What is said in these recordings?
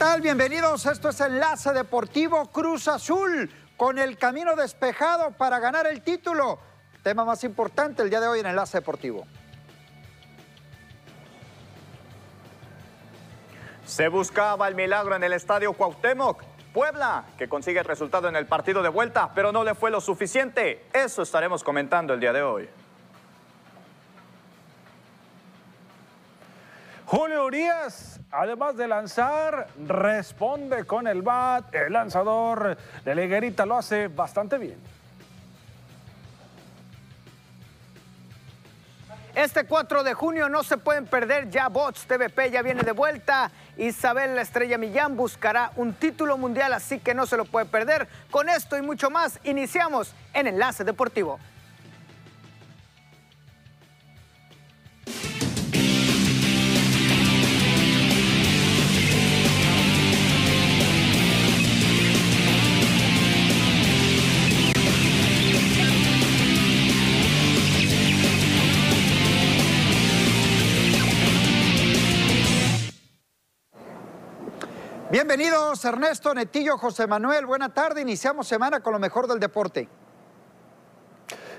tal? Bienvenidos. Esto es Enlace Deportivo Cruz Azul con el camino despejado para ganar el título. Tema más importante el día de hoy en Enlace Deportivo. Se buscaba el milagro en el estadio Cuauhtémoc. Puebla, que consigue el resultado en el partido de vuelta, pero no le fue lo suficiente. Eso estaremos comentando el día de hoy. Julio Urias, además de lanzar, responde con el bat. El lanzador de Leguerita lo hace bastante bien. Este 4 de junio no se pueden perder ya Bots TVP ya viene de vuelta. Isabel la Estrella Millán buscará un título mundial, así que no se lo puede perder. Con esto y mucho más, iniciamos en Enlace Deportivo. Bienvenidos Ernesto, Netillo, José Manuel. Buena tarde. Iniciamos semana con lo mejor del deporte.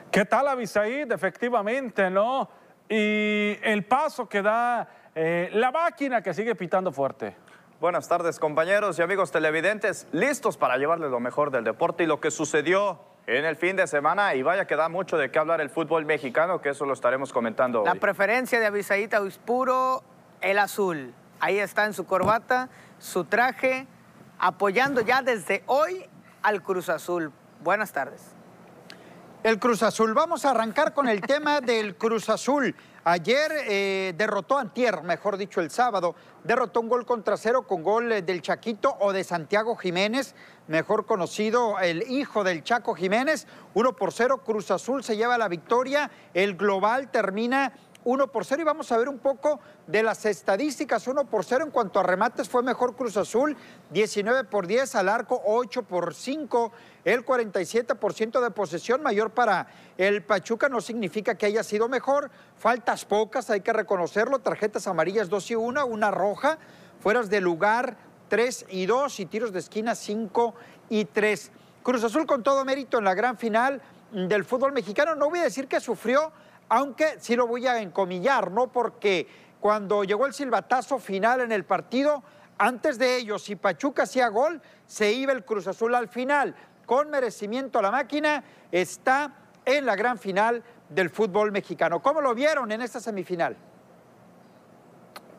¿Qué tal, Abisaid? Efectivamente, ¿no? Y el paso que da eh, la máquina que sigue pitando fuerte. Buenas tardes, compañeros y amigos televidentes. Listos para llevarles lo mejor del deporte y lo que sucedió en el fin de semana. Y vaya que da mucho de qué hablar el fútbol mexicano, que eso lo estaremos comentando La hoy. preferencia de Abisaíta es puro el azul. Ahí está en su corbata, su traje, apoyando ya desde hoy al Cruz Azul. Buenas tardes. El Cruz Azul. Vamos a arrancar con el tema del Cruz Azul. Ayer eh, derrotó Antier, mejor dicho el sábado, derrotó un gol contra cero con gol eh, del Chaquito o de Santiago Jiménez, mejor conocido el hijo del Chaco Jiménez. Uno por cero, Cruz Azul se lleva la victoria. El global termina 1 por 0 y vamos a ver un poco de las estadísticas. 1 por 0 en cuanto a remates fue mejor Cruz Azul, 19 por 10 al arco, 8 por 5, el 47% de posesión mayor para el Pachuca no significa que haya sido mejor. Faltas pocas, hay que reconocerlo, tarjetas amarillas 2 y 1, una roja, fueras de lugar 3 y 2 y tiros de esquina 5 y 3. Cruz Azul con todo mérito en la gran final del fútbol mexicano. No voy a decir que sufrió, aunque sí lo voy a encomillar, ¿no? Porque cuando llegó el silbatazo final en el partido, antes de ello, si Pachuca hacía gol, se iba el Cruz Azul al final. Con merecimiento a la máquina, está en la gran final del fútbol mexicano. ¿Cómo lo vieron en esta semifinal?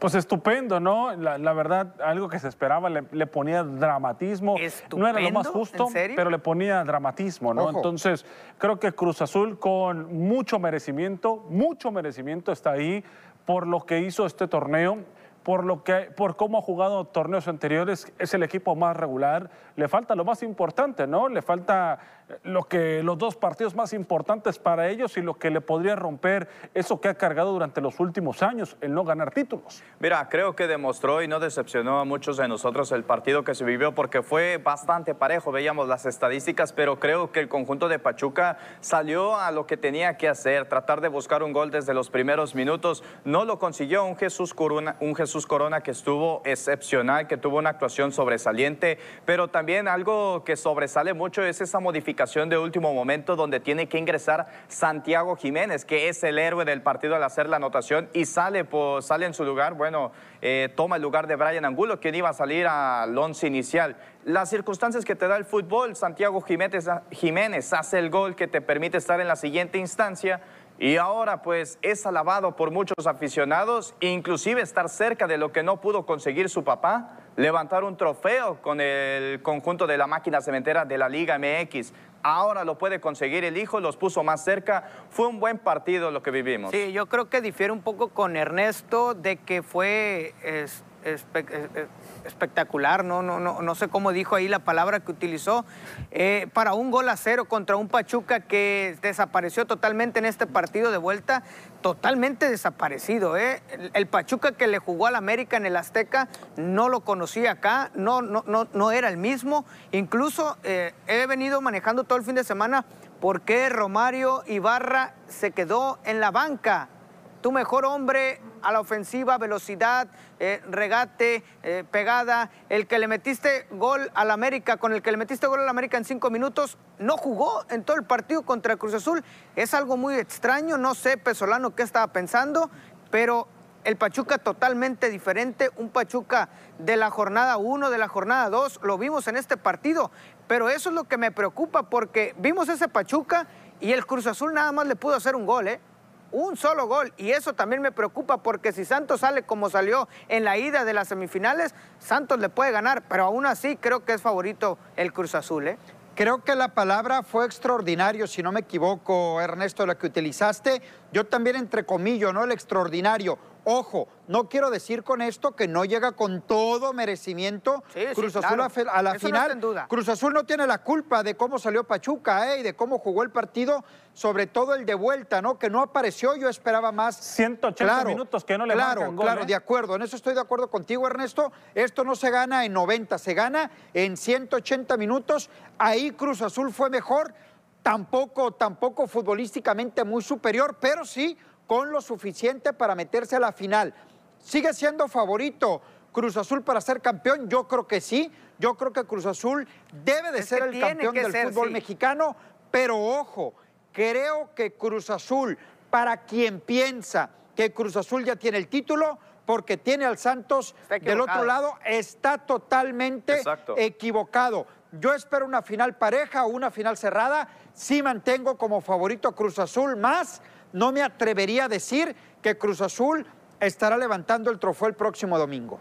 Pues estupendo, ¿no? La, la verdad, algo que se esperaba, le, le ponía dramatismo. No era lo más ¿Estupendo? justo, pero le ponía dramatismo, ¿no? Ojo. Entonces, creo que Cruz Azul con mucho merecimiento, mucho merecimiento está ahí por lo que hizo este torneo. Por, lo que, por cómo ha jugado torneos anteriores, es el equipo más regular. Le falta lo más importante, ¿no? Le falta lo que, los dos partidos más importantes para ellos y lo que le podría romper eso que ha cargado durante los últimos años, el no ganar títulos. Mira, creo que demostró y no decepcionó a muchos de nosotros el partido que se vivió porque fue bastante parejo, veíamos las estadísticas, pero creo que el conjunto de Pachuca salió a lo que tenía que hacer, tratar de buscar un gol desde los primeros minutos. No lo consiguió un Jesús Corona, un Jesús Corona que estuvo excepcional, que tuvo una actuación sobresaliente, pero también algo que sobresale mucho es esa modificación de último momento donde tiene que ingresar Santiago Jiménez, que es el héroe del partido al hacer la anotación y sale, sale en su lugar, bueno, eh, toma el lugar de Brian Angulo, quien iba a salir al once inicial. Las circunstancias que te da el fútbol, Santiago Jiménez, Jiménez hace el gol que te permite estar en la siguiente instancia. Y ahora pues es alabado por muchos aficionados, inclusive estar cerca de lo que no pudo conseguir su papá, levantar un trofeo con el conjunto de la máquina cementera de la Liga MX. Ahora lo puede conseguir el hijo, los puso más cerca. Fue un buen partido lo que vivimos. Sí, yo creo que difiere un poco con Ernesto de que fue es- eh, eh, espectacular, no, no, no, no sé cómo dijo ahí la palabra que utilizó, eh, para un gol a cero contra un Pachuca que desapareció totalmente en este partido de vuelta, totalmente desaparecido. El, Pachuca que le jugó al América en el Azteca no lo conocía acá, no, no, no, no era el mismo. Incluso he venido manejando todo el fin de semana por qué Romario Ibarra se quedó en la banca tu mejor hombre a la ofensiva, velocidad, eh, regate, eh, pegada, el que le metiste gol al América, con el que le metiste gol al América en cinco minutos, no jugó en todo el partido contra Cruz Azul. Es algo muy extraño, no sé, Pesolano, qué estaba pensando, pero el Pachuca totalmente diferente, un Pachuca de la jornada 1, de la jornada 2, lo vimos en este partido, pero eso es lo que me preocupa porque vimos ese Pachuca y el Cruz Azul nada más le pudo hacer un gol, ¿eh? Un solo gol. Y eso también me preocupa porque si Santos sale como salió en la ida de las semifinales, Santos le puede ganar, pero aún así creo que es favorito el Cruz Azul, ¿eh? Creo que la palabra fue extraordinario, si no me equivoco, Ernesto, la que utilizaste. Yo también entre comillas, ¿no? El extraordinario. Ojo, no quiero decir con esto que no llega con todo merecimiento Cruz Azul a, la final. Cruz Azul no tiene la culpa de cómo salió Pachuca ¿eh? y de cómo jugó el partido, sobre todo el de vuelta, ¿no? Que no apareció, yo esperaba más. 180 minutos que no le Claro, gol, claro, ¿eh? de acuerdo. En eso estoy de acuerdo contigo, Ernesto. Esto no se gana en 90, se gana en 180 minutos. Ahí Cruz Azul fue mejor. Tampoco, tampoco futbolísticamente muy superior, pero sí con lo suficiente para meterse a la final. ¿Sigue siendo favorito Cruz Azul para ser campeón? Yo creo que sí. Yo creo que Cruz Azul debe de ser el campeón del fútbol mexicano, pero ojo, creo que Cruz Azul, para quien piensa que Cruz Azul ya tiene el título, porque tiene al Santos del otro lado, está totalmente equivocado. Yo espero una final pareja o una final cerrada. Sí mantengo como favorito a Cruz Azul más no me atrevería a decir que Cruz Azul estará levantando el trofeo el próximo domingo.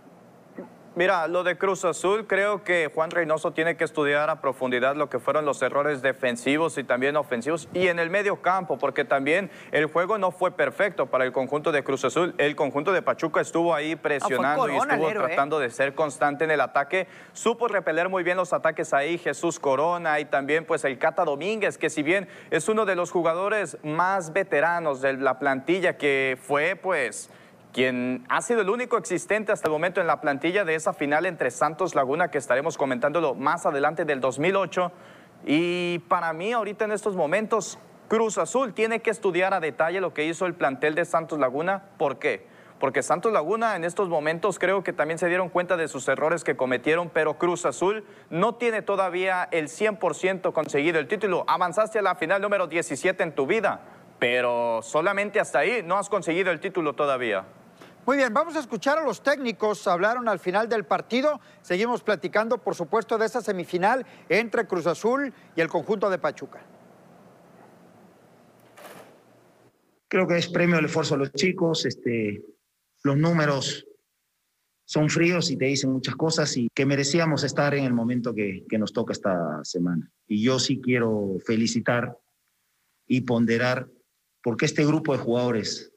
Mira, lo de Cruz Azul, creo que Juan Reynoso tiene que estudiar a profundidad lo que fueron los errores defensivos y también ofensivos y en el medio campo, porque también el juego no fue perfecto para el conjunto de Cruz Azul. El conjunto de Pachuca estuvo ahí presionando y estuvo ¿eh? tratando de ser constante en el ataque. Supo repeler muy bien los ataques ahí Jesús Corona y también pues el Cata Domínguez, que si bien es uno de los jugadores más veteranos de la plantilla que fue pues quien ha sido el único existente hasta el momento en la plantilla de esa final entre Santos Laguna, que estaremos comentándolo más adelante del 2008. Y para mí, ahorita en estos momentos, Cruz Azul tiene que estudiar a detalle lo que hizo el plantel de Santos Laguna. ¿Por qué? Porque Santos Laguna en estos momentos creo que también se dieron cuenta de sus errores que cometieron, pero Cruz Azul no tiene todavía el 100% conseguido el título. Avanzaste a la final número 17 en tu vida, pero solamente hasta ahí no has conseguido el título todavía. Muy bien, vamos a escuchar a los técnicos. Hablaron al final del partido. Seguimos platicando, por supuesto, de esa semifinal entre Cruz Azul y el conjunto de Pachuca. Creo que es premio al esfuerzo a los chicos. Este, los números son fríos y te dicen muchas cosas y que merecíamos estar en el momento que, que nos toca esta semana. Y yo sí quiero felicitar y ponderar porque este grupo de jugadores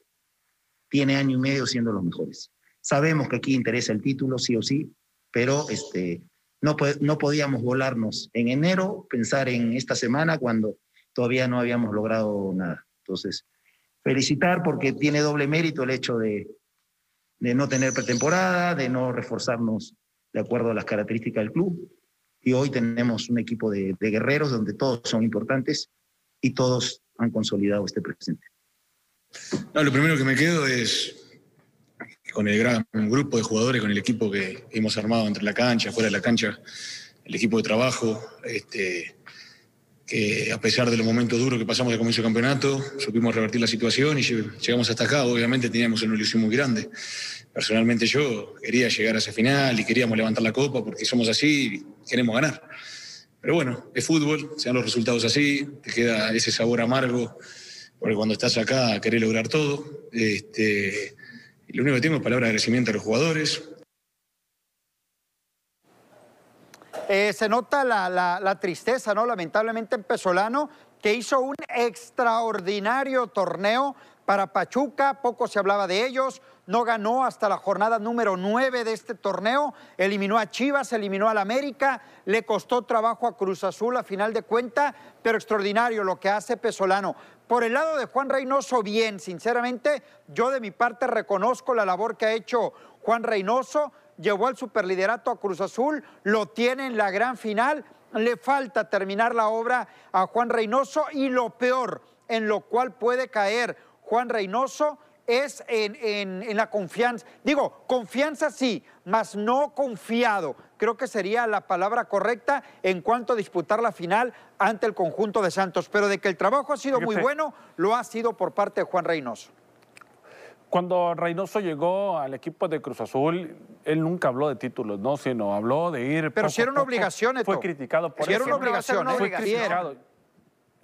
tiene año y medio siendo los mejores. Sabemos que aquí interesa el título, sí o sí, pero este, no, no podíamos volarnos en enero, pensar en esta semana cuando todavía no habíamos logrado nada. Entonces, felicitar porque tiene doble mérito el hecho de, de no tener pretemporada, de no reforzarnos de acuerdo a las características del club. Y hoy tenemos un equipo de, de guerreros donde todos son importantes y todos han consolidado este presente. Lo primero que me quedo es con el gran grupo de jugadores, con el equipo que hemos armado entre la cancha, fuera de la cancha, el equipo de trabajo, este, que a pesar de los momentos duros que pasamos de comienzo del campeonato, supimos revertir la situación y llegamos hasta acá. Obviamente teníamos una ilusión muy grande. Personalmente yo quería llegar a esa final y queríamos levantar la copa porque somos así y queremos ganar. Pero bueno, es fútbol, sean los resultados así, te queda ese sabor amargo porque cuando estás acá querés lograr todo. Este, lo único que tengo es palabra de agradecimiento a los jugadores. Eh, se nota la, la, tristeza, ¿no? Lamentablemente en Pesolano, que hizo un extraordinario torneo para Pachuca, poco se hablaba de ellos, no ganó hasta la jornada número 9 de este torneo, eliminó a Chivas, eliminó al América, le costó trabajo a Cruz Azul a final de cuenta, pero extraordinario lo que hace Pesolano. Por el lado de Juan Reynoso, bien, sinceramente, yo de mi parte reconozco la labor que ha hecho Juan Reynoso, llevó al superliderato a Cruz Azul, lo tiene en la gran final, le falta terminar la obra a Juan Reynoso y lo peor en lo cual puede caer Juan Reynoso es en, en- en la confianza. Digo, confianza sí, mas no confiado. Creo que sería la palabra correcta en cuanto a disputar la final ante el conjunto de Santos. Pero de que el trabajo ha sido muy bueno, lo ha sido por parte de Juan Reynoso. Cuando Reynoso llegó al equipo de Cruz Azul, él nunca habló de títulos, ¿no? Sino habló de ir. Pero poco si era una obligación. Fue criticado por Si era eso. una Siempre va a ser obligación, una ¿eh? Fue obligación. criticado.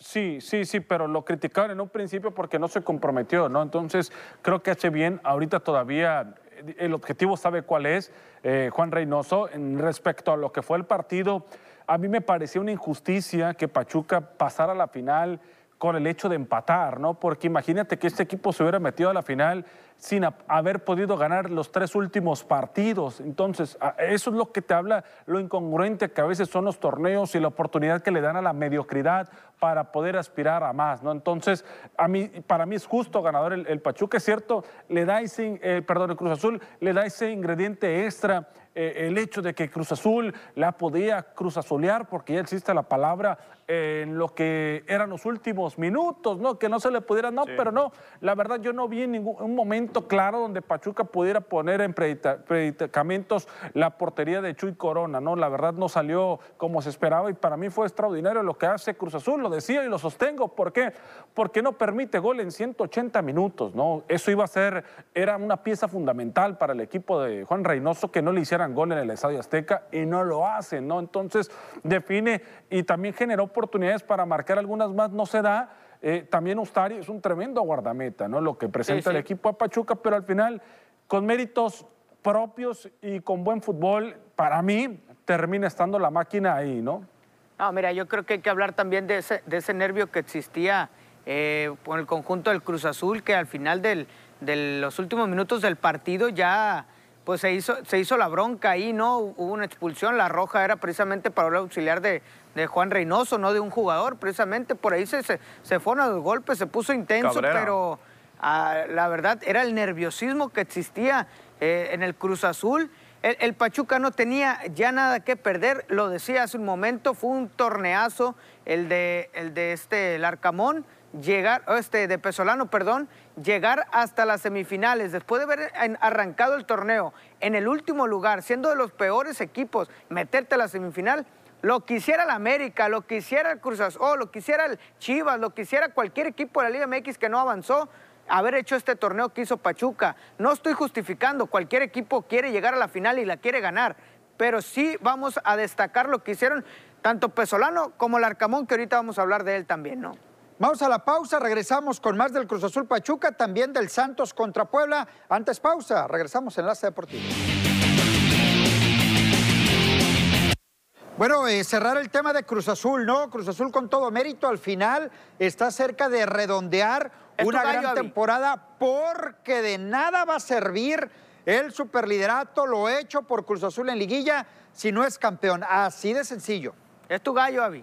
Sí, sí, sí, pero lo criticaron en un principio porque no se comprometió, ¿no? Entonces, creo que hace bien. Ahorita todavía eh, el objetivo sabe cuál es, eh, Juan Reynoso, en respecto a lo que fue el partido. A mí me parecía una injusticia que Pachuca pasara a la final con el hecho de empatar, ¿no? Porque imagínate que este equipo se hubiera metido a la final sin haber podido ganar los tres últimos partidos. Entonces, eso es lo que te habla, lo incongruente que a veces son los torneos y la oportunidad que le dan a la mediocridad para poder aspirar a más, ¿no? Entonces, a mí, para mí es justo ganador el, el Pachuca, cierto, le da ese, eh, perdón, el Cruz Azul le da ese ingrediente extra, eh, el hecho de que Cruz Azul la podía Cruz Azulear, porque ya existe la palabra eh, en lo que eran los últimos minutos, ¿no? Que no se le pudiera, no, pero no, la verdad yo no vi en ningún un momento claro donde Pachuca pudiera poner en predicamentos la portería de Chuy Corona, ¿no? La verdad no salió como se esperaba y para mí fue extraordinario lo que hace Cruz Azul, lo decía y lo sostengo, ¿por qué? Porque no permite gol en 180 minutos, ¿no? Eso iba a ser, era una pieza fundamental para el equipo de Juan Reynoso que no le hicieran gol en el Estadio Azteca y no lo hacen, ¿no? Entonces define y también generó oportunidades para marcar algunas más, no se da. Eh, también Ustari es un tremendo guardameta, ¿no? Lo que presenta sí. el equipo a Pachuca, pero al final, con méritos propios y con buen fútbol, para mí termina estando la máquina ahí, ¿no? No, mira, yo creo que hay que hablar también de ese, de ese nervio que existía eh, con el conjunto del Cruz Azul, que al final del- de los últimos minutos del partido ya pues se hizo, se hizo la bronca ahí, ¿no? Hubo una expulsión, la roja era precisamente para el auxiliar de, de Juan Reynoso, no de un jugador, precisamente por ahí se, se, se fueron a los golpes, se puso intenso, Cabrera. pero ah, la verdad era el nerviosismo que existía eh, en el Cruz Azul. El, el Pachuca no tenía ya nada que perder, lo decía hace un momento, fue un torneazo el de, el de este el Arcamón, llegar, oh, este de Pesolano, perdón, llegar hasta las semifinales, después de haber arrancado el torneo en el último lugar, siendo de los peores equipos, meterte a la semifinal, lo quisiera el América, lo quisiera el Cruz Azul, lo quisiera el Chivas, lo quisiera cualquier equipo de la Liga MX que no avanzó, haber hecho este torneo que hizo Pachuca. No estoy justificando, cualquier equipo quiere llegar a la final y la quiere ganar, pero sí vamos a destacar lo que hicieron tanto Pesolano como el Arcamón, que ahorita vamos a hablar de él también, ¿no? Vamos a la pausa, regresamos con más del Cruz Azul Pachuca, también del Santos contra Puebla. Antes pausa, regresamos en Enlace Deportivo. Bueno, eh, cerrar el tema de Cruz Azul, ¿no? Cruz Azul con todo mérito al final está cerca de redondear Es una gallo, gran temporada porque de nada va a servir el superliderato, lo hecho por Cruz Azul en liguilla, si no es campeón. Así de sencillo. Es tu gallo, Avi.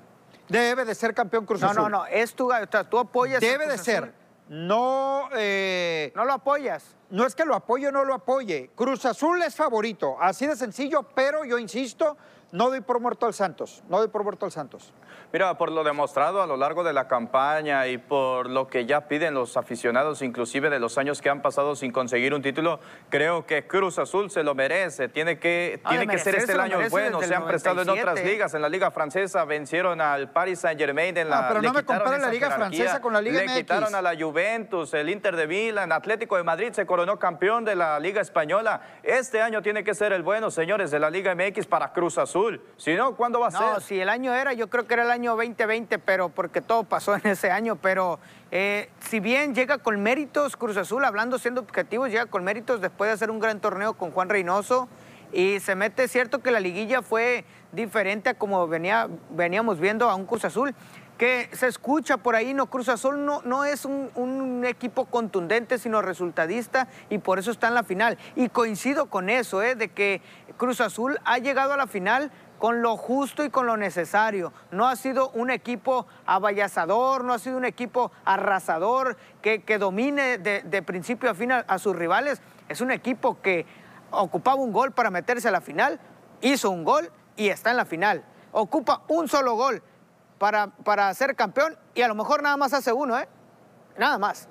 Debe de ser campeón Cruz No, Azul. no, no, es tu. O sea, tú apoyas. Debe de Cruz ser. Azul. No, eh, No lo apoyas. no es que lo apoye o no lo apoye. Cruz Azul es favorito, así de sencillo, pero yo insisto, no doy por muerto al Santos. No doy por muerto al Santos. Mira, por lo demostrado a lo largo de la campaña y por lo que ya piden los aficionados, inclusive de los años que han pasado sin conseguir un título, creo que Cruz Azul se lo merece. Tiene que, Ah, tiene que ser este el año bueno. Se han prestado en otras 97. ligas. En la Liga Francesa vencieron al Paris Saint Germain en la. Ah, pero no me compare la Liga jerarquía. Francesa con la Liga Le MX. quitaron a la Juventus, el Inter de Milán, Atlético de Madrid se coronó campeón de la Liga Española. Este año tiene que ser el bueno, señores, de la Liga MX para Cruz Azul. Si no, ¿cuándo va a No, ser? si el año era, yo creo que era el año 2020, pero porque todo pasó en ese año. Pero eh, si bien llega con méritos Cruz Azul, hablando siendo objetivos, llega con méritos después de hacer un gran torneo con Juan Reynoso. Y se mete, es cierto que la liguilla fue diferente a como venía, veníamos viendo a un Cruz Azul. Que se escucha por ahí, no, Cruz Azul no, no es un, un equipo contundente, sino resultadista, y por eso está en la final. Y coincido con eso, ¿eh? de que Cruz Azul ha llegado a la final con lo justo y con lo necesario. No ha sido un equipo avallazador, no ha sido un equipo arrasador que, que domine de, de principio a fin a, a sus rivales. Es un equipo que ocupaba un gol para meterse a la final, hizo un gol y está en la final. Ocupa un solo gol para, para ser campeón y a lo mejor nada más hace uno, ¿eh? Nada más.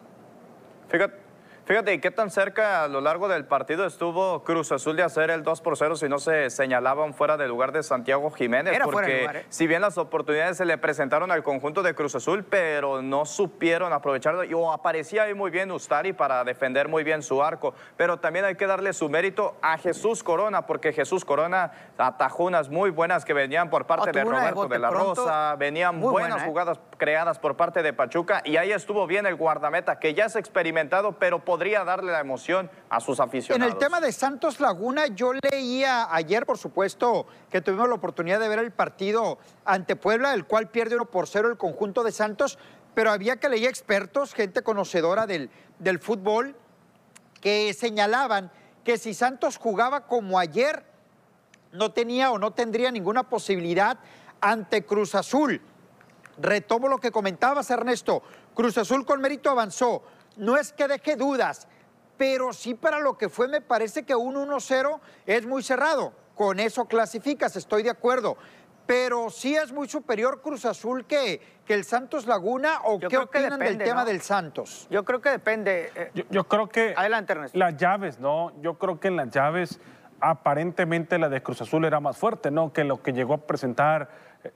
Fíjate, Fíjate, ¿y qué tan cerca a lo largo del partido estuvo Cruz Azul de hacer el 2 por 0 si no se señalaban fuera del lugar de Santiago Jiménez? Era porque fuera de lugar, ¿eh? si bien las oportunidades se le presentaron al conjunto de Cruz Azul, pero no supieron aprovecharlo. Y, O aparecía ahí muy bien Ustari para defender muy bien su arco. Pero también hay que darle su mérito a Jesús Corona, porque Jesús Corona atajó unas muy buenas que venían por parte de de Roberto de la pronto, Rosa, venían buenas buena, ¿eh? jugadas creadas por parte de Pachuca y ahí estuvo bien el guardameta, que ya es experimentado, pero podría darle la emoción a sus En aficionados. el tema de Santos Laguna, yo leía ayer, por supuesto, que tuvimos la oportunidad de ver el partido ante Puebla, el cual pierde 1 por 0 el conjunto de Santos, pero había que leer expertos, gente conocedora del, del fútbol, que señalaban que si Santos jugaba como ayer, no tenía o no tendría ninguna posibilidad ante Cruz Azul. Retomo lo que comentabas, Ernesto. Cruz Azul con mérito avanzó. No es que deje dudas, pero sí para lo que fue me parece que un 1-0 es muy cerrado. Con eso clasificas, estoy de acuerdo. Pero sí es muy superior Cruz Azul que, que el Santos Laguna o Yo qué opinan depende, del tema ¿no? del Santos. Yo creo que depende. eh, Yo, yo creo que Adelante, Ernesto. las llaves, ¿no? Yo creo que en las llaves aparentemente la de Cruz Azul era más fuerte, ¿no? Que lo que llegó a presentar,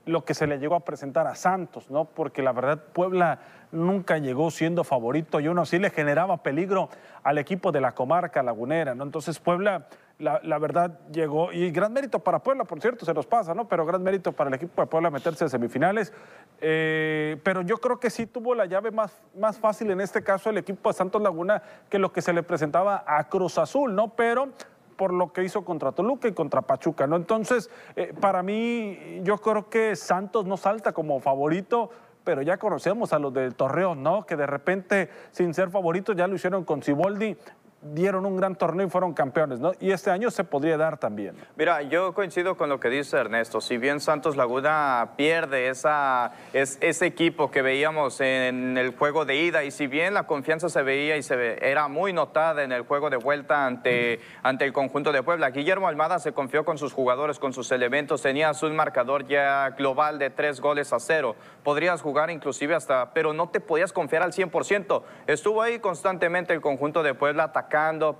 lo que se le llegó a presentar a Santos, ¿no? Porque la verdad Puebla nunca llegó siendo favorito y uno sí le generaba peligro al equipo de la comarca lagunera, ¿no? Entonces Puebla, la, verdad, llegó, y gran mérito para Puebla, por cierto, se nos pasa, ¿no? Pero gran mérito para el equipo de Puebla meterse en semifinales. Eh, pero yo creo que sí tuvo la llave más, más fácil en este caso el equipo de Santos Laguna que lo que se le presentaba a Cruz Azul, ¿no? Pero por lo que hizo contra Toluca y contra Pachuca, ¿no? Entonces, eh, para mí, yo creo que Santos no salta como favorito, pero ya conocemos a los del Torreón, ¿no? Que de repente, sin ser favoritos, ya lo hicieron con Ciboldi, dieron un gran torneo y fueron campeones, ¿no? Y este año se podría dar también. Mira, yo coincido con lo que dice Ernesto. Si bien Santos Laguna pierde esa, es- ese equipo que veíamos en el juego de ida y si bien la confianza se veía y se ve- era muy notada en el juego de vuelta ante, ante el conjunto de Puebla, Guillermo Almada se confió con sus jugadores, con sus elementos. Tenías un marcador ya global de tres goles a cero. Podrías jugar inclusive hasta, pero no te podías confiar al 100%. Estuvo ahí constantemente el conjunto de Puebla atacando,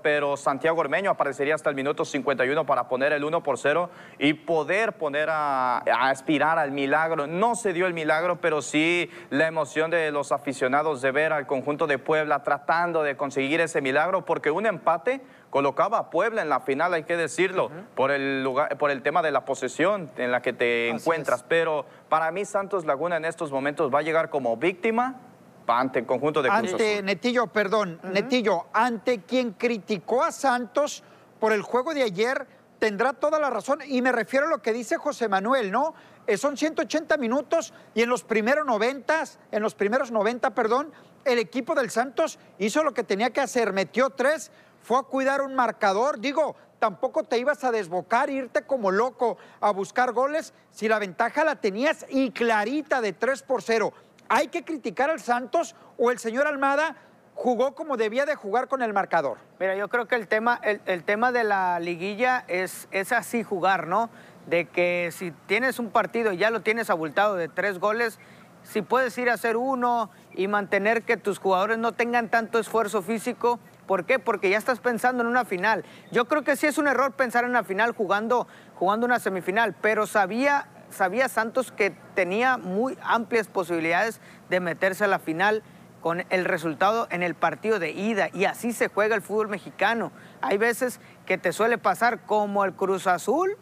pero Santiago Ormeño aparecería hasta el minuto 51 para poner el 1 por 0 y poder poner a, a aspirar al milagro. No se dio el milagro, pero sí la emoción de los aficionados de ver al conjunto de Puebla tratando de conseguir ese milagro, porque un empate colocaba a Puebla en la final, hay que decirlo, por, el lugar, por el tema de la posesión en la que te encuentras. Pero para mí Santos Laguna en estos momentos va a llegar como víctima ante el conjunto de Cruz Ante Azul. Netillo, perdón, Netillo, ante quien criticó a Santos por el juego de ayer, tendrá toda la razón. Y me refiero a lo que dice José Manuel, ¿no? Eh, son 180 minutos y en los primeros 90, en los primeros 90, perdón, el equipo del Santos hizo lo que tenía que hacer, metió tres, fue a cuidar un marcador. Digo, tampoco te ibas a desbocar, irte como loco a buscar goles si la ventaja la tenías y clarita de 3 por 0. ¿Hay que criticar al Santos o el señor Almada jugó como debía de jugar con el marcador? Mira, yo creo que el tema, el, tema de la liguilla es, es así jugar, ¿no? De que si tienes un partido y ya lo tienes abultado de tres goles, si puedes ir a hacer uno y mantener que tus jugadores no tengan tanto esfuerzo físico, ¿por qué? Porque ya estás pensando en una final. Yo creo que sí es un error pensar en una final jugando, jugando una semifinal, pero sabía, sabía Santos que tenía muy amplias posibilidades de meterse a la final con el resultado en el partido de ida y así se juega el fútbol mexicano. Hay veces que te suele pasar como el Cruz Azul,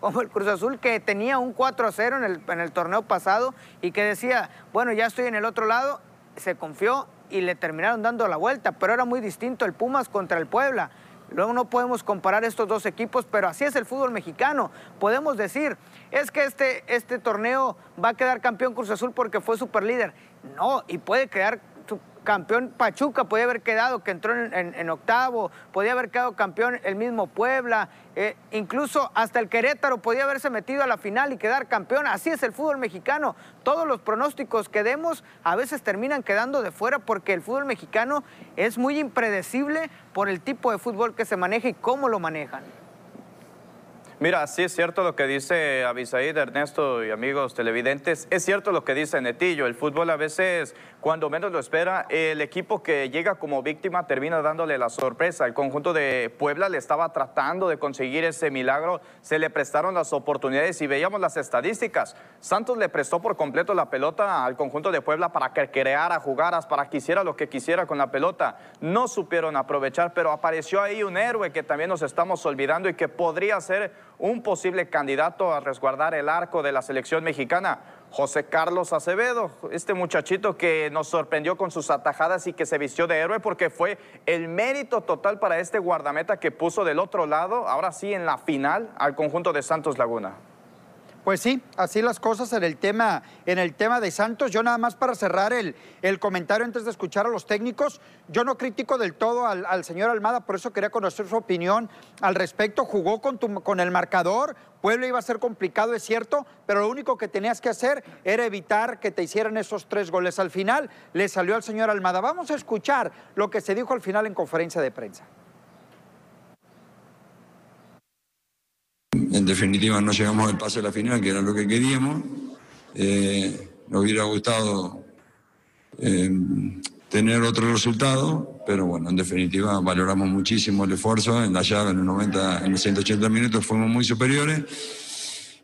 como el Cruz Azul que tenía un 4 a 0 en el, en el torneo pasado y que decía, bueno, ya estoy en el otro lado, se confió y le terminaron dando la vuelta, pero era muy distinto el Pumas contra el Puebla. Luego no podemos comparar estos dos equipos, pero así es el fútbol mexicano. Podemos decir, es que este, este torneo va a quedar campeón Cruz Azul porque fue superlíder. No, y puede quedar campeón Pachuca, podía haber quedado, que entró en, octavo, podía haber quedado campeón el mismo Puebla, eh, incluso hasta el Querétaro podía haberse metido a la final y quedar campeón. Así es el fútbol mexicano. Todos los pronósticos que demos a veces terminan quedando de fuera porque el fútbol mexicano es muy impredecible por el tipo de fútbol que se maneja y cómo lo manejan. Mira, sí es cierto lo que dice Abisaid, Ernesto y amigos televidentes. Es cierto lo que dice Netillo. El fútbol a veces cuando menos lo espera, el equipo que llega como víctima termina dándole la sorpresa. El conjunto de Puebla le estaba tratando de conseguir ese milagro, se le prestaron las oportunidades y veíamos las estadísticas. Santos le prestó por completo la pelota al conjunto de Puebla para que creara jugadas, para que hiciera lo que quisiera con la pelota. No supieron aprovechar, pero apareció ahí un héroe que también nos estamos olvidando y que podría ser un posible candidato a resguardar el arco de la selección mexicana. José Carlos Acevedo, este muchachito que nos sorprendió con sus atajadas y que se vistió de héroe porque fue el mérito total para este guardameta que puso del otro lado, ahora sí en la final, al conjunto de Santos Laguna. Pues sí, así las cosas en el tema, en el tema de Santos. Yo nada más para cerrar el, el comentario antes de escuchar a los técnicos, yo no critico del todo al, señor Almada, por eso quería conocer su opinión al respecto. Jugó con, con el marcador, Puebla iba a ser complicado, es cierto, pero lo único que tenías que hacer era evitar que te hicieran esos tres goles. Al final le salió al señor Almada. Vamos a escuchar lo que se dijo al final en conferencia de prensa. En definitiva no llegamos al pase a la final, que era lo que queríamos. Eh, nos hubiera gustado eh, tener otro resultado, pero bueno, en definitiva valoramos muchísimo el esfuerzo. En la llave, en los 90, en los 180 minutos fuimos muy superiores.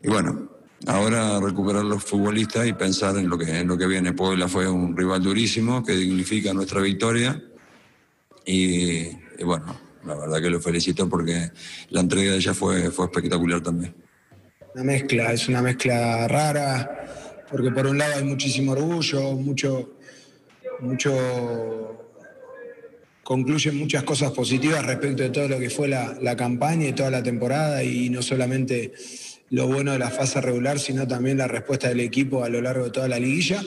Y bueno, ahora recuperar los futbolistas y pensar en lo que, en lo que viene. Puebla fue un rival durísimo que dignifica nuestra victoria. y bueno, la verdad que lo felicito porque la entrega de ella fue, fue espectacular también. Una mezcla, es una mezcla rara, porque por un lado hay muchísimo orgullo, mucho, mucho concluyen muchas cosas positivas respecto de todo lo que fue la, la, campaña y toda la temporada y no solamente lo bueno de la fase regular, sino también la respuesta del equipo a lo largo de toda la liguilla.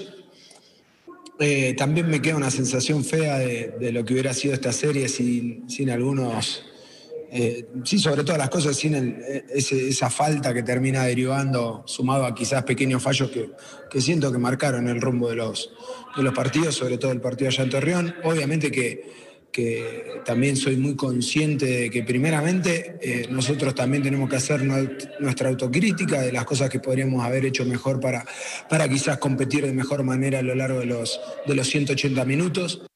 Eh, también me queda una sensación fea de, lo que hubiera sido esta serie sin, algunos, eh, sí, sobre todas las cosas, sin esa falta que termina derivando, sumado a quizás pequeños fallos que, que siento que marcaron el rumbo de los, de los partidos, sobre todo el partido allá en Torreón. Obviamente que que también soy muy consciente de que primeramente eh, nosotros también tenemos que hacer nuestra autocrítica de las cosas que podríamos haber hecho mejor para, para quizás competir de mejor manera a lo largo de los, de los 180 minutos.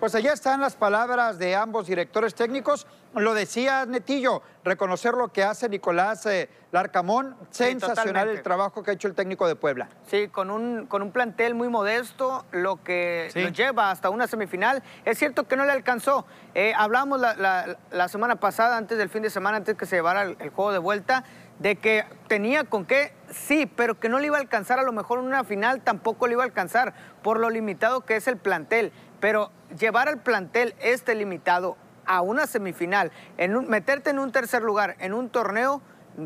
Pues allá están las palabras de ambos directores técnicos. Lo decía Netillo, reconocer lo que hace Nicolás eh, Larcamón. Sensacional el trabajo que ha hecho el técnico de Puebla. Sí, con un, con un plantel muy modesto, lo que lo lleva hasta una semifinal. Es cierto que no le alcanzó. Eh, hablamos la, semana pasada, antes del fin de semana, antes que se llevara el, el juego de vuelta, de que tenía con qué, sí, pero que no le iba a alcanzar a lo mejor en una final, tampoco le iba a alcanzar por lo limitado que es el plantel. Pero llevar al plantel este limitado a una semifinal, en meterte en un tercer lugar en un torneo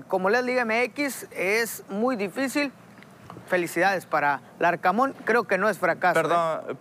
como la Liga MX es muy difícil. Felicidades para Larcamón, creo que no es fracaso. ¿eh?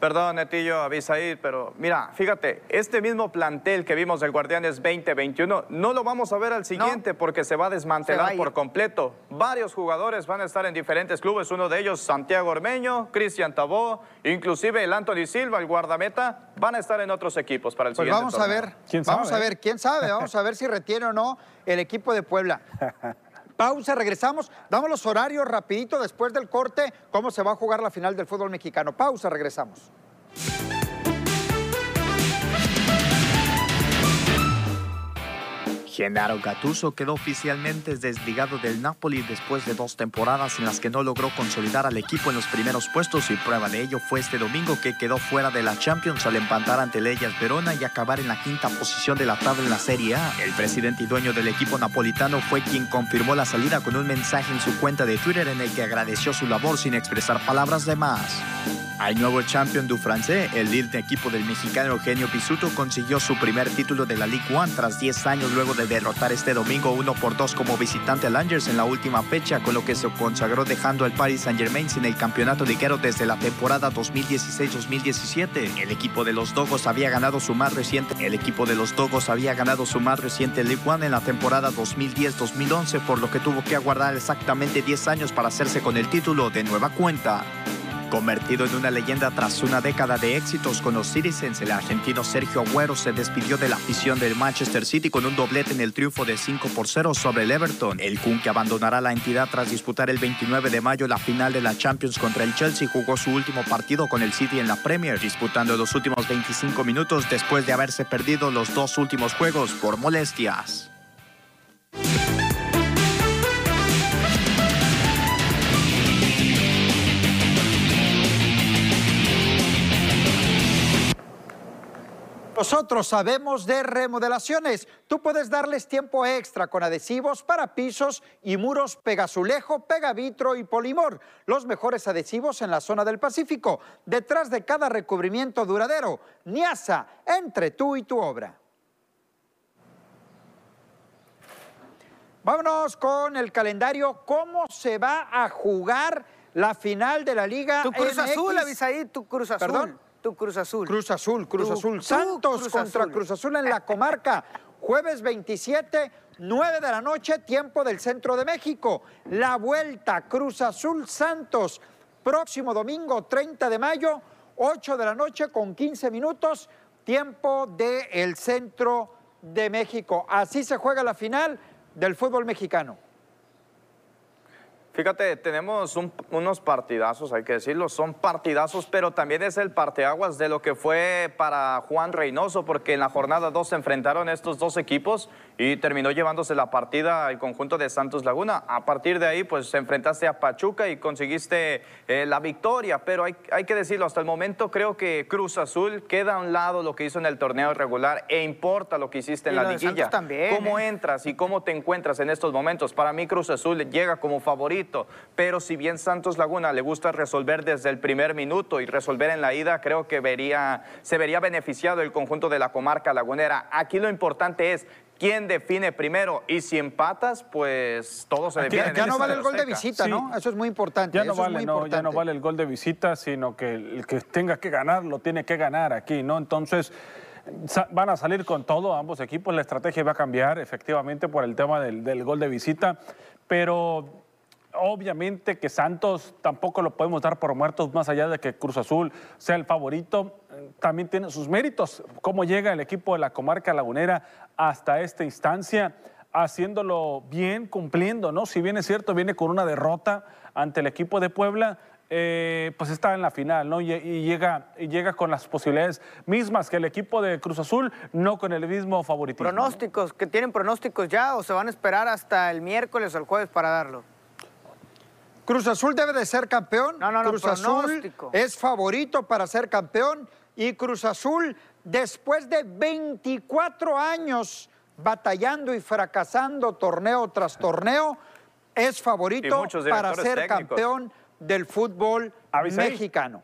Perdón, Netillo, ahí, pero mira, fíjate, este mismo plantel que vimos del Guardianes 2021 no lo vamos a ver al siguiente porque se va a desmantelar por completo. Varios jugadores van a estar en diferentes clubes, uno de ellos Santiago Ormeño, Cristian Tabó, inclusive el Anthony Silva, el guardameta, van a estar en otros equipos para el pues siguiente vamos a ver, ¿Quién vamos a ver, quién sabe, vamos a ver si retiene o no el equipo de Puebla. Pausa, regresamos. Damos los horarios rapidito después del corte, cómo se va a jugar la final del fútbol mexicano. Pausa, regresamos. Gennaro Gattuso quedó oficialmente desligado del Napoli después de dos temporadas en las que no logró consolidar al equipo en los primeros puestos y prueba de ello fue este domingo que quedó fuera de la Champions al empatar ante Leyes Verona y acabar en la quinta posición de la tabla en la Serie A. El presidente y dueño del equipo napolitano fue quien confirmó la salida con un mensaje en su cuenta de Twitter en el que agradeció su labor sin expresar palabras de más. Al nuevo champion du francés, el líder de equipo del mexicano Eugenio Pisuto consiguió su primer título de la Ligue 1 tras 10 años luego de derrotar este domingo 1 por 2 como visitante al Angers en la última fecha, con lo que se consagró dejando al Paris Saint-Germain sin el campeonato liguero desde la temporada 2016-2017. El equipo de los Dogos había ganado su más reciente, el equipo de los Dogos había ganado su más reciente Ligue 1 en la temporada 2010-2011, por lo que tuvo que aguardar exactamente 10 años para hacerse con el título de nueva cuenta. Convertido en una leyenda tras una década de éxitos con los Citizens, el argentino Sergio Agüero se despidió de la afición del Manchester City con un doblete en el triunfo de 5 por 0 sobre el Everton. El Kun, que abandonará la entidad tras disputar el 29 de mayo la final de la Champions contra el Chelsea, jugó su último partido con el City en la Premier, disputando los últimos 25 minutos después de haberse perdido los dos últimos juegos por molestias. Nosotros sabemos de remodelaciones. Tú puedes darles tiempo extra con adhesivos para pisos y muros Pegazulejo, Pegavitro y Polimor. Los mejores adhesivos en la zona del Pacífico. Detrás de cada recubrimiento duradero. Niasa, entre tú y tu obra. Vámonos con el calendario. ¿Cómo se va a jugar la final de la Liga Tu Cruz MX? Azul, Avisaí, tu Cruz Azul. ¿Perdón? Tu Cruz Azul. Cruz Azul, Cruz Azul. Santos Cruz contra Azul. Cruz Azul en la comarca. Jueves 27, 9 de la noche, tiempo del centro de México. La vuelta Cruz Azul Santos. Próximo domingo 30 de mayo, 8 de la noche con 15 minutos, tiempo del centro de México. Así se juega la final del fútbol mexicano. Fíjate, tenemos un- unos partidazos, hay que decirlo, son partidazos, pero también es el parteaguas de lo que fue para Juan Reynoso, porque en la jornada 2 se enfrentaron estos dos equipos y terminó llevándose la partida el conjunto de Santos Laguna. A partir de ahí, pues se enfrentaste a Pachuca y conseguiste eh, la victoria, pero hay, hay que decirlo, hasta el momento creo que Cruz Azul queda a un lado lo que hizo en el torneo regular e importa lo que hiciste en Y la liguilla. también, ¿Cómo ¿eh? entras y cómo te encuentras en estos momentos. Para mí Cruz Azul llega como favorito, pero si bien Santos Laguna le gusta resolver desde el primer minuto y resolver en la ida, creo que vería, se vería beneficiado el conjunto de la comarca lagunera. Aquí lo importante es quién define primero y si empatas, pues todo se define. Ya no vale el gol de visita, Sí. ¿no? Eso es muy importante. Ya no, eso es vale, muy no, ya importante. no vale el gol de visita, sino que el que tenga que ganar lo tiene que ganar aquí, ¿no? Entonces van a salir con todo ambos equipos, la estrategia va a cambiar efectivamente por el tema del, del gol de visita, pero obviamente que Santos tampoco lo podemos dar por muertos más allá de que Cruz Azul sea el favorito, también tiene sus méritos, cómo llega el equipo de la comarca lagunera hasta esta instancia haciéndolo bien, cumpliendo, ¿no? Si bien es cierto, viene con una derrota ante el equipo de Puebla, eh, pues está en la final, ¿no? Y, y llega, y llega con las posibilidades mismas que el equipo de Cruz Azul, no con el mismo favoritismo. ¿no? Pronósticos, que tienen pronósticos ya o se van a esperar hasta el miércoles o el jueves para darlo. Cruz Azul debe de ser campeón. No, no, no, Cruz Azul pronóstico. es favorito para ser campeón. Y Cruz Azul, después de 24 años batallando y fracasando torneo tras torneo, es favorito para ser técnicos. campeón del fútbol mexicano.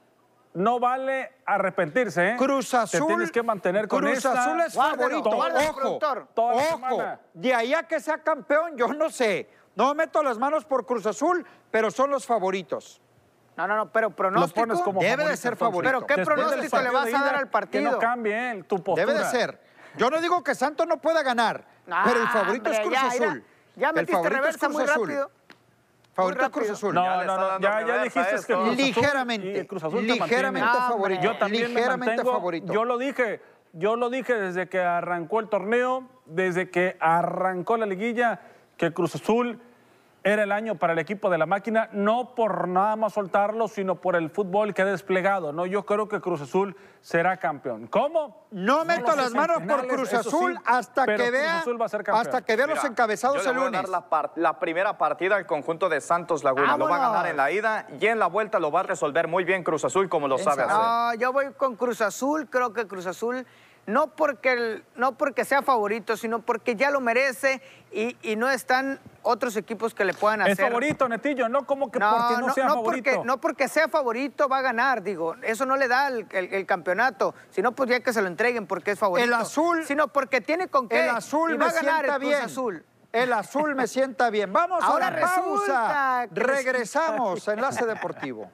No vale arrepentirse, ¿eh? Cruz Azul. Te tienes que mantener con Cruz esta. Azul es Guárdalo, favorito. ojo, ojo. De ahí a que sea campeón, yo no sé. No meto las manos por Cruz Azul, pero son los favoritos. No, no, no, pero Lo pronóstico. pones como Debe de ser favorito. Pero ¿qué Después pronóstico le vas a dar al partido? Que no cambie ¿eh? tu postura. Debe de ser. Yo no digo que Santos no pueda ganar, Ah, pero el favorito es Cruz ya, Azul. ya el metiste reversa Cruz muy Azul. rápido. Favorito es Cruz. Azul. No, Ya no, no, ya, ya dijiste esto. que Cruz Azul- Ligeramente, y Cruz Azul te ligeramente favorito. Yo también me ligeramente mantengo- favorito. Yo lo dije, yo lo dije desde que arrancó el torneo, desde que arrancó la liguilla, que Cruz Azul era el año para el equipo de la máquina, no por nada más soltarlo, sino por el fútbol que ha desplegado. No, yo creo que Cruz Azul será campeón. ¿Cómo? No meto las manos por Cruz Azul sí, hasta pero que Cruz vea Azul va a ser campeón. hasta que vea los Mira, encabezados yo le el a lunes. dar la, par- la primera partida al conjunto de Santos Laguna. Lo va a ¡Vámonos! ganar en la ida y en la vuelta lo va a resolver muy bien Cruz Azul como lo sabe hacer. No, yo voy con Cruz Azul, creo que Cruz Azul, no porque, el- no porque sea favorito, sino porque ya lo merece y, y no están otros equipos que le puedan hacer. Es favorito, Netillo, no como que porque no, sea favorito. Porque, no porque sea favorito va a ganar, digo, eso no le da el, el- el campeonato, sino pues ya que se lo entreguen porque es favorito. El azul- Sino porque tiene con qué El azul y va me a ganar el bien. Azul. El azul me sienta bien. Vamos Ahora a la pausa. Regresamos a Enlace Deportivo.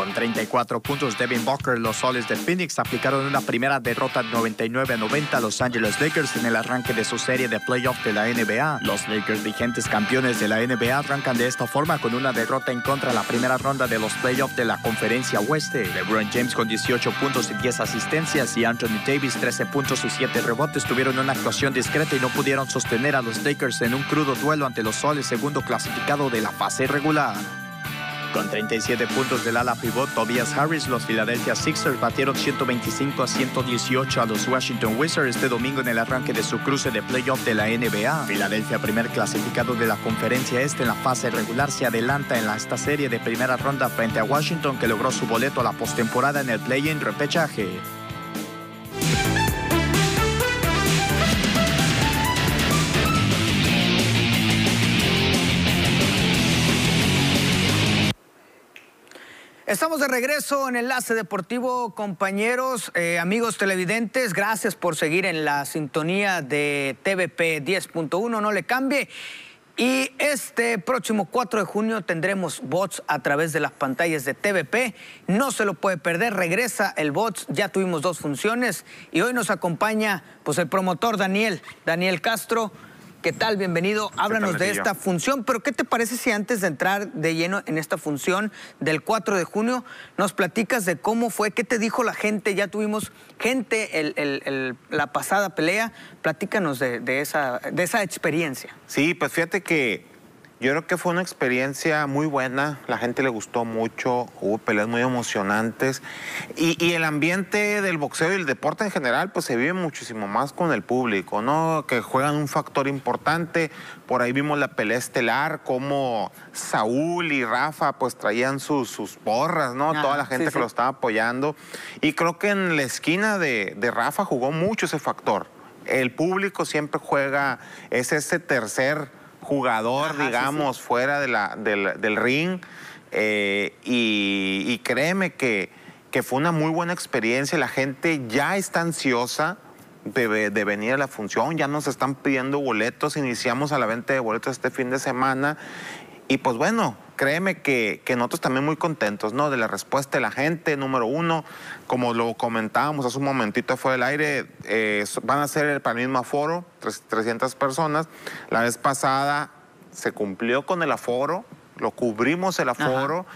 Con 34 puntos, Devin Booker, los soles de Phoenix aplicaron una primera derrota 99 a 90 a Los Angeles Lakers en el arranque de su serie de playoff de la NBA. Los Lakers, vigentes campeones de la NBA, arrancan de esta forma con una derrota en contra de la primera ronda de los playoffs de la conferencia oeste. LeBron James con 18 puntos y 10 asistencias y Anthony Davis 13 puntos y 7 rebotes tuvieron una actuación discreta y no pudieron sostener a los Lakers en un crudo duelo ante los soles segundo clasificado de la fase regular. Con 37 puntos del ala pivot Tobias Harris, los Philadelphia Sixers batieron 125 a 118 a los Washington Wizards este domingo en el arranque de su cruce de playoff de la NBA. Philadelphia, primer clasificado de la conferencia este en la fase regular, se adelanta en esta serie de primera ronda frente a Washington que logró su boleto a la postemporada en el play-in repechaje. Estamos de regreso en Enlace Deportivo, compañeros, eh, amigos televidentes. Gracias por seguir en la sintonía de TVP 10.1. No le cambie. Y este próximo 4 de junio tendremos bots a través de las pantallas de TVP. No se lo puede perder. Regresa el bots. Ya tuvimos dos funciones y hoy nos acompaña pues el promotor Daniel, Daniel Castro. ¿Qué tal? Bienvenido. Háblanos de esta función, pero ¿qué te parece si antes de entrar de lleno en esta función del 4 de junio nos platicas de cómo fue, qué te dijo la gente? Ya tuvimos gente la pasada pelea. Platícanos de, esa, de esa experiencia. Sí, pues fíjate que yo creo que fue una experiencia muy buena, la gente le gustó mucho, hubo peleas muy emocionantes y, el ambiente del boxeo y el deporte en general pues se vive muchísimo más con el público, ¿no? Que juegan un factor importante, por ahí vimos la pelea estelar, como Saúl y Rafa pues traían sus, sus porras, ¿no? Toda la gente que lo estaba apoyando y creo que en la esquina de, de Rafa jugó mucho ese factor. El público siempre juega, es ese tercer jugador, digamos, fuera de la, del, ring. Eh, y, créeme que, que, fue una muy buena experiencia. La gente ya está ansiosa de, de, venir a la función, ya nos están pidiendo boletos. Iniciamos a la venta de boletos este fin de semana. Y pues bueno, créeme que, que, nosotros también muy contentos, ¿no? De la respuesta de la gente, número uno, como lo comentábamos hace un momentito fue del aire, eh, van a ser para el mismo aforo, 300 personas. La vez pasada se cumplió con el aforo, lo cubrimos el aforo.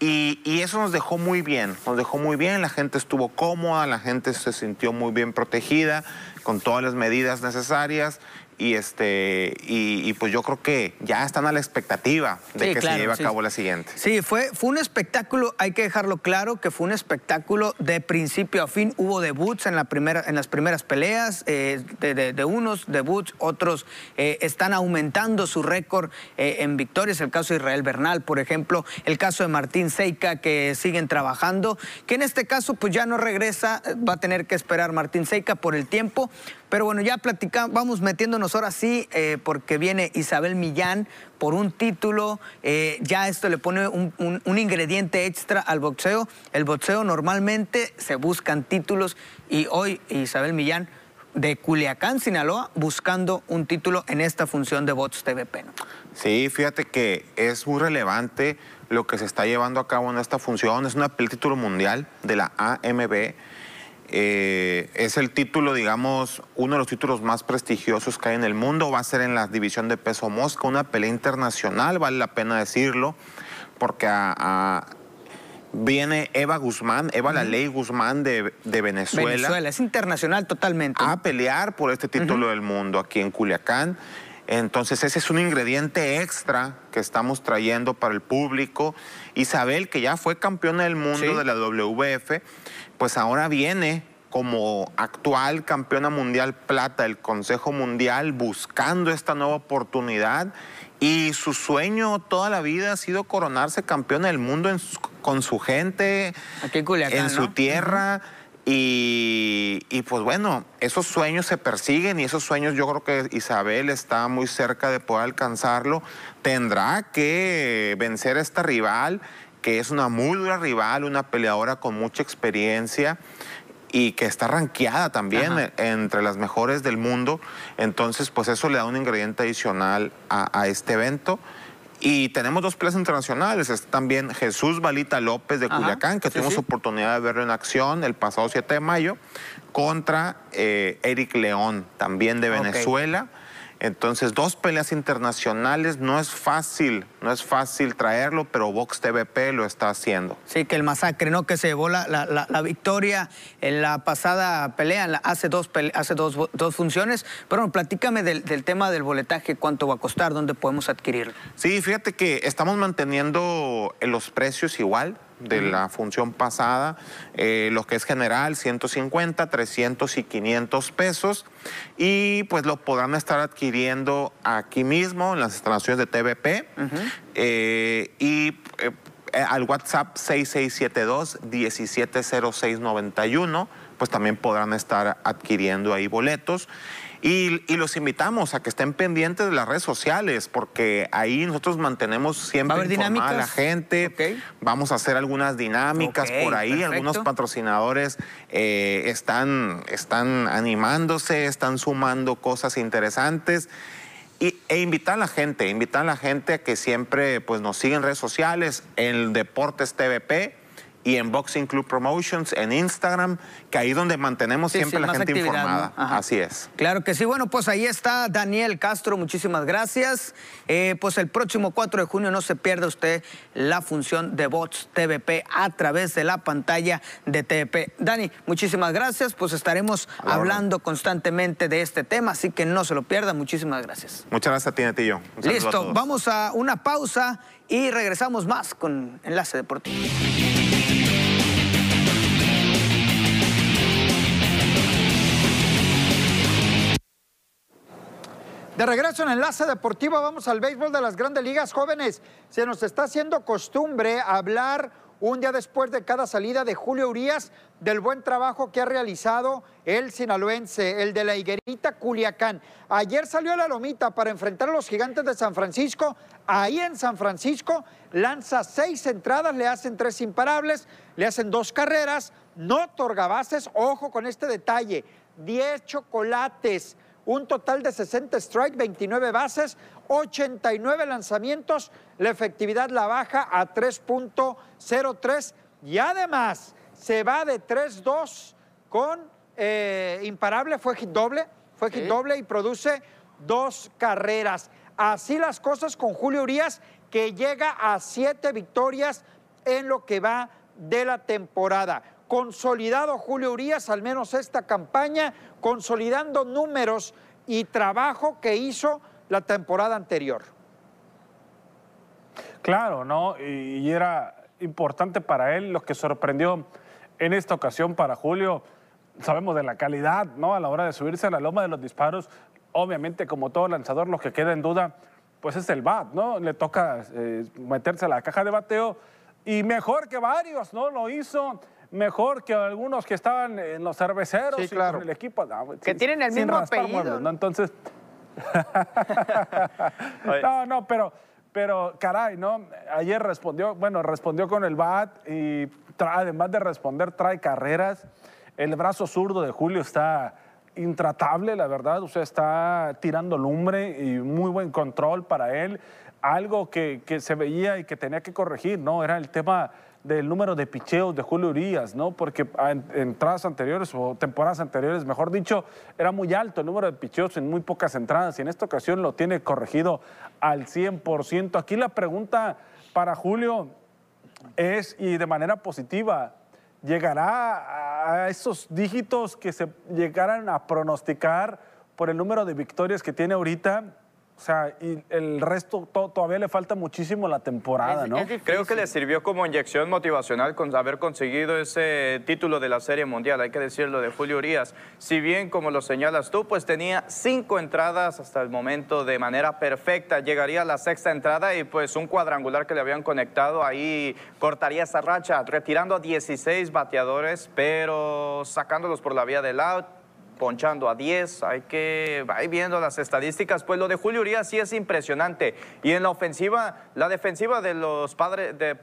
Y, y, eso nos dejó muy bien, nos dejó muy bien, la gente estuvo cómoda, la gente se sintió muy bien protegida, con todas las medidas necesarias y este y, pues yo creo que ya están a la expectativa de que se lleve a cabo la siguiente. Sí, fue, fue un espectáculo, hay que dejarlo claro, que fue un espectáculo de principio a fin. Hubo debuts en, la primera, en las primeras peleas, eh, de, unos debuts, otros eh, están aumentando su récord eh, en victorias. El caso de Israel Bernal, por ejemplo, el caso de Martín Seika, que siguen trabajando, que en este caso pues ya no regresa, va a tener que esperar Martín Seika por el tiempo. Pero bueno, ya platicamos, vamos metiéndonos ahora sí, eh, porque viene Isabel Millán por un título. Eh, ya esto le pone un, ingrediente extra al boxeo. El boxeo normalmente se buscan títulos y hoy Isabel Millán de Culiacán, Sinaloa, buscando un título en esta función de Bots TVP. Sí, fíjate que es muy relevante lo que se está llevando a cabo en esta función. Es una, el título mundial de la AMB eh, es el título, digamos, uno de los títulos más prestigiosos que hay en el mundo. Va a ser en la división de peso mosca, una pelea internacional, vale la pena decirlo, porque viene Eva Guzmán, Eva la ley Guzmán de, Venezuela. Venezuela, es internacional totalmente. A pelear por este título del mundo aquí en Culiacán. Entonces ese es un ingrediente extra que estamos trayendo para el público. Isabel, que ya fue campeona del mundo de la WF, pues ahora viene como actual campeona mundial plata del Consejo Mundial buscando esta nueva oportunidad y su sueño toda la vida ha sido coronarse campeona del mundo con su gente, en, su tierra. Y, y, pues bueno, esos sueños se persiguen y esos sueños yo creo que Isabel está muy cerca de poder alcanzarlo. Tendrá que vencer a esta rival que es una muy dura rival, una peleadora con mucha experiencia y que está ranqueada también entre las mejores del mundo. Entonces, pues eso le da un ingrediente adicional a, este evento. Y tenemos dos peleas internacionales. Está también Jesús Balita López de Ajá, Culiacán, que sí, tuvimos sí. oportunidad de verlo en acción el pasado 7 de mayo, contra eh, Eric León, también de. Venezuela. Entonces, dos peleas internacionales, no es fácil, no es fácil traerlo, pero Box TVP lo está haciendo. Sí, que el masacre, ¿no? Que se llevó la, la- la- la victoria en la pasada pelea, en hace, dos, pele- hace dos, dos funciones. Pero bueno, platícame del, del tema del boletaje, cuánto va a costar, dónde podemos adquirirlo. Sí, fíjate que estamos manteniendo los precios igual de la función pasada, eh, lo que es general, 150, 300 y 500 pesos, y pues lo podrán estar adquiriendo aquí mismo en las instalaciones de TVP eh, y eh, eh, al WhatsApp 6672-170691, pues también podrán estar adquiriendo ahí boletos. Y, y los invitamos a que estén pendientes de las redes sociales, porque ahí nosotros mantenemos ¿Va a siempre informada a la gente. Vamos a hacer algunas dinámicas por ahí. perfecto. Algunos patrocinadores eh, están, están animándose, están sumando cosas interesantes. Y, e invitar a la gente, invitar a la gente a que siempre pues, nos sigan en redes sociales, en Deportes TVP y en Boxing Club Promotions, en Instagram, que ahí donde mantenemos Sí, siempre sí, la gente informada. Así es. Claro que sí. Bueno, pues ahí está Daniel Castro. Muchísimas gracias. Eh, pues el próximo 4 de junio no se pierda usted la función de Bots TVP a través de la pantalla de TVP. Dani, muchísimas gracias. Pues estaremos hablando constantemente de este tema, así que no se lo pierda. Muchísimas gracias. Muchas gracias a ti, Netillo. A Listo, vamos a una pausa y regresamos más con Enlace Deportivo. De regreso en Enlace Deportivo, vamos al béisbol de las grandes ligas jóvenes. Se nos está haciendo costumbre hablar un día después de cada salida de Julio Urias del buen trabajo que ha realizado el sinaloense, el de la higuerita Culiacán. Ayer salió a la lomita para enfrentar a los gigantes de San Francisco. Ahí en San Francisco lanza seis entradas, le hacen tres imparables, le hacen dos carreras, no bases. Ojo con este detalle: 10 chocolates un total de 60 strikes, 29 bases, 89 lanzamientos, la efectividad la baja a 3.03 y además se va de 3-2 con eh, imparable, fue hit doble, fue hit doble y produce dos carreras. Así las cosas con Julio Urias, que llega a siete victorias en lo que va de la temporada. Consolidado Julio Urias, al menos esta campaña, consolidando números y trabajo que hizo la temporada anterior. Claro, ¿no? Y, era importante para él lo que sorprendió en esta ocasión para Julio. Sabemos de la calidad, ¿no? A la hora de subirse a la loma de los disparos. Obviamente, como todo lanzador, lo que queda en duda, pues es el bat, ¿no? Le toca eh, meterse a la caja de bateo. Y mejor que varios, ¿no? Lo hizo mejor que algunos que estaban en los cerveceros Sí, y claro. con el equipo. No, Que tienen el sin mismo apellido, muebles, ¿no? ¿no? Entonces, no, no, pero, pero caray, ¿no? Ayer respondió, bueno, respondió con el bat y tra- además de responder, trae carreras. El brazo zurdo de Julio está intratable, la verdad. O sea, está tirando lumbre y muy buen control para él. Algo que, que se veía y que tenía que corregir, ¿no? Era el tema del número de picheos de Julio Urias, ¿no? Porque en entradas anteriores o temporadas anteriores, mejor dicho, era muy alto el número de picheos en muy pocas entradas y en esta ocasión lo tiene corregido al 100%. Aquí la pregunta para Julio es, y de manera positiva, ¿llegará a esos dígitos que se llegaran a pronosticar por el número de victorias que tiene ahorita? O sea, y el resto to- todavía le falta muchísimo la temporada, Es- ¿no? es. Creo que le sirvió como inyección motivacional con haber conseguido ese título de la Serie Mundial, hay que decirlo, de Julio Urias. Si bien, como lo señalas tú, pues tenía cinco entradas hasta el momento de manera perfecta, llegaría a la sexta entrada y pues un cuadrangular que le habían conectado ahí cortaría esa racha, retirando a 16 bateadores, pero sacándolos por la vía del out ponchando a 10, hay que ir viendo las estadísticas, pues lo de Julio Urias sí es impresionante. Y en la ofensiva, la defensiva de los padres, de,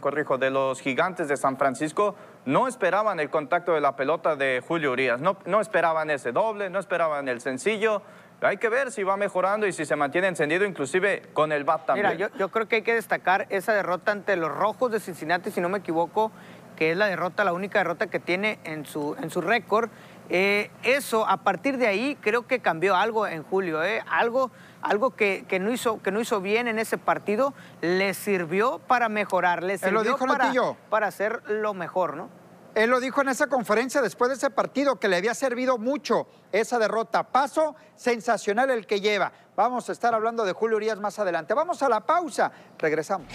corrijo, de los gigantes de San Francisco, no esperaban el contacto de la pelota de Julio Urias, no, no esperaban ese doble, no esperaban el sencillo. hay que ver si va mejorando y si se mantiene encendido, inclusive con el bat también. Mira, yo, yo creo que hay que destacar esa derrota ante los Rojos de Cincinnati, si no me equivoco, que es la derrota, la única derrota que tiene en su, en su récord. Eh, eso, a partir de ahí, creo que cambió algo en julio, ¿eh? algo, algo que, que no hizo, que no hizo bien en ese partido, le sirvió para mejorar, le sirvió lo dijo, para, para hacer lo mejor, ¿no? Él lo dijo en esa conferencia después de ese partido que le había servido mucho esa derrota. Paso sensacional el que lleva. Vamos a estar hablando de Julio Urias más adelante. Vamos a la pausa. Regresamos.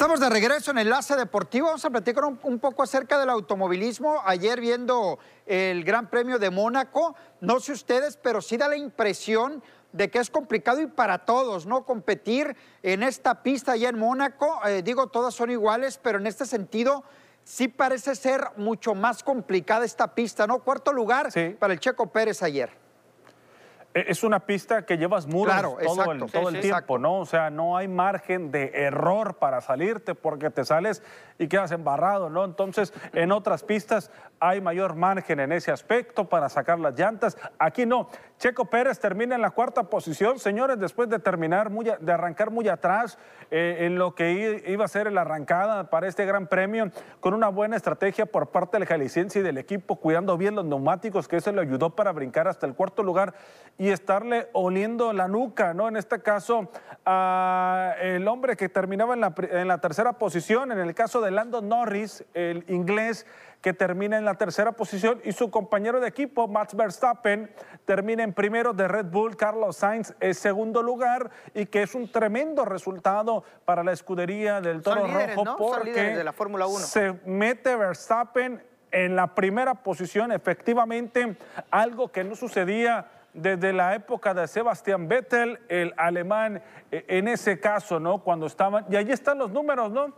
Estamos de regreso en Enlace Deportivo. Vamos a platicar un, un poco acerca del automovilismo. Ayer viendo el Gran Premio de Mónaco, no sé ustedes, pero sí da la impresión de que es complicado y para todos, ¿no? Competir en esta pista allá en Mónaco. Eh, digo, todas son iguales, pero en este sentido sí parece ser mucho más complicada esta pista, ¿no? Cuarto lugar Sí. para el Checo Pérez ayer. E- Es una pista que llevas muros Claro, todo exacto. el, Sí, todo sí, el tiempo, exacto. ¿no? O sea, no hay margen de error para salirte porque te sales y quedas embarrado, ¿no? Entonces, en otras pistas hay mayor margen en ese aspecto para sacar las llantas. Aquí no. Checo Pérez termina en la cuarta posición, señores, después de terminar, muy de arrancar muy atrás eh, en lo que iba a ser la arrancada para este gran premio, con una buena estrategia por parte del jalisciense y del equipo, cuidando bien los neumáticos, que eso le ayudó para brincar hasta el cuarto lugar y estarle oliendo la nuca, ¿no? En este caso, a el hombre que terminaba en la, en la tercera posición, en el caso de Lando Norris, el inglés que termina en la tercera posición y su compañero de equipo, Max Verstappen, termina en primero de Red Bull, Carlos Sainz en segundo lugar y que es un tremendo resultado para la escudería del Son Toro líderes, Rojo ¿no? Porque de la Fórmula 1. se mete Verstappen en la primera posición, efectivamente, algo que no sucedía desde la época de Sebastian Vettel, el alemán, eh, en ese caso, ¿no? Cuando estaban, y ahí están los números, ¿no?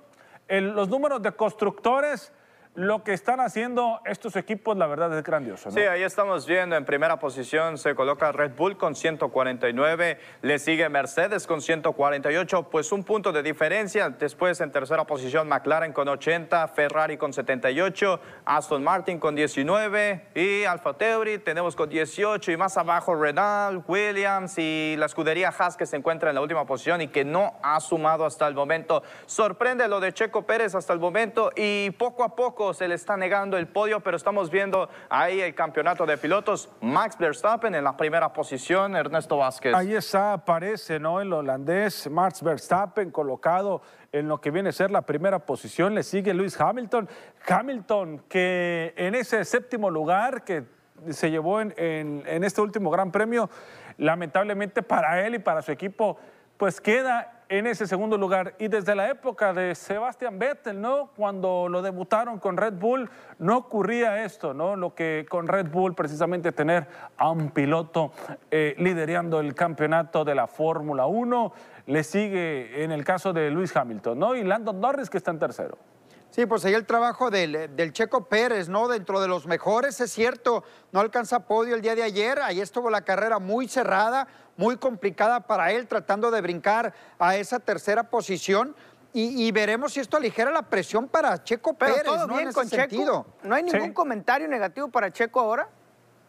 El- los números de constructores, lo que están haciendo estos equipos, la verdad es grandioso, ¿no? Sí, ahí estamos viendo en primera posición se coloca Red Bull con 149, le sigue Mercedes con 148, pues un punto de diferencia. Después en tercera posición McLaren con 80, Ferrari con 78, Aston Martin con 19 y Alfa Tauri tenemos con 18 y más abajo Renault, Williams y la escudería Haas que se encuentra en la última posición y que no ha sumado hasta el momento. Sorprende lo de Checo Pérez hasta el momento y poco a poco se le está negando el podio, pero estamos viendo ahí el campeonato de pilotos. Max Verstappen en la primera posición, Ernesto Vázquez. Ahí está, aparece, ¿no? El holandés Max Verstappen colocado en lo que viene a ser la primera posición. Le sigue Luis Hamilton. Hamilton, que en ese séptimo lugar que se llevó en, en- este último Gran Premio, lamentablemente para él y para su equipo, pues queda en ese segundo lugar. Y desde la época de Sebastian Vettel, ¿no? Cuando lo debutaron con Red Bull, no ocurría esto, ¿no? Lo que con Red Bull, precisamente tener a un piloto eh, liderando el campeonato de la Fórmula 1, le sigue en el caso de Luis Hamilton, ¿no? Y Landon Norris, que está en tercero. Sí, pues ahí el trabajo del, del Checo Pérez, ¿no? Dentro de los mejores, es cierto, no alcanza podio el día de ayer, ahí estuvo la carrera muy cerrada, muy complicada para él, tratando de brincar a esa tercera posición. Y, y veremos si esto aligera la presión para Checo Pero Pérez, todo ¿no? bien en con Checo. sentido. No hay ningún Sí. comentario negativo para Checo ahora.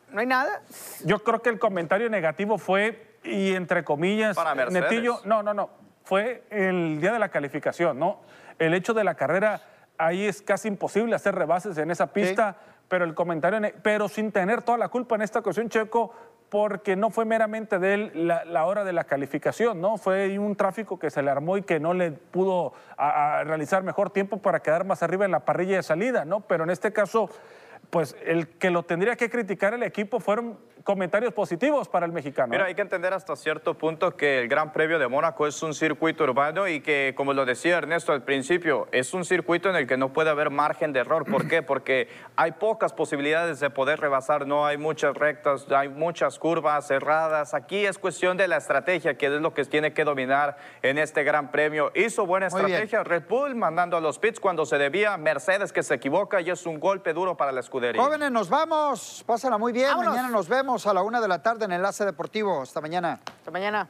No hay nada. Yo creo que el comentario negativo fue, y entre comillas, Para Mercedes. Netillo, no, no, no, fue el día de la calificación, ¿no? El hecho de la carrera, ahí es casi imposible hacer rebases en esa pista, pero el comentario, pero sin tener toda la culpa en esta ocasión, Checo, porque no fue meramente de él la, hora de la calificación, ¿no? Fue un tráfico que se le armó y que no le pudo realizar mejor tiempo para quedar más arriba en la parrilla de salida, ¿no? Pero en este caso, pues el que lo tendría que criticar el equipo fueron comentarios positivos para el mexicano. Mira, ¿eh? hay que entender hasta cierto punto que el Gran Premio de Mónaco es un circuito urbano y que, como lo decía Ernesto al principio, es un circuito en el que no puede haber margen de error. ¿Por qué? Porque hay pocas posibilidades de poder rebasar, no hay muchas rectas, hay muchas curvas cerradas. Aquí es cuestión de la estrategia, que es lo que tiene que dominar en este Gran Premio. Hizo buena estrategia Red Bull mandando a los pits cuando se debía, Mercedes que se equivoca y es un golpe duro para la escudería. Jóvenes, nos vamos. Pásala muy bien. Vámonos. Mañana nos vemos a la una de la tarde en Enlace Deportivo. Hasta mañana. Hasta mañana.